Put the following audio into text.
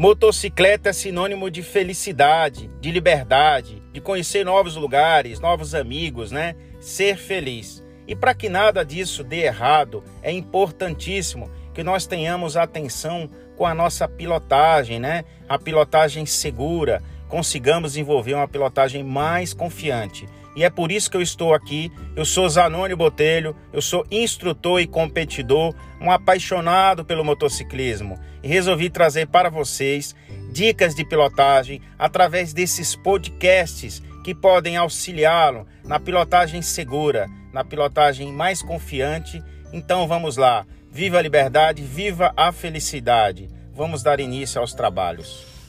Motocicleta é sinônimo de felicidade, de liberdade, de conhecer novos lugares, novos amigos, né? Ser feliz. E para que nada disso dê errado, é importantíssimo que nós tenhamos atenção com a nossa pilotagem, né? A pilotagem segura, consigamos desenvolver uma pilotagem mais confiante. E é por isso que eu estou aqui. Eu sou Zanoni Botelho, eu sou instrutor e competidor, um apaixonado pelo motociclismo e resolvi trazer para vocês dicas de pilotagem através desses podcasts que podem auxiliá-lo na pilotagem segura, na pilotagem mais confiante. Então vamos lá. Viva a liberdade, viva a felicidade. Vamos dar início aos trabalhos.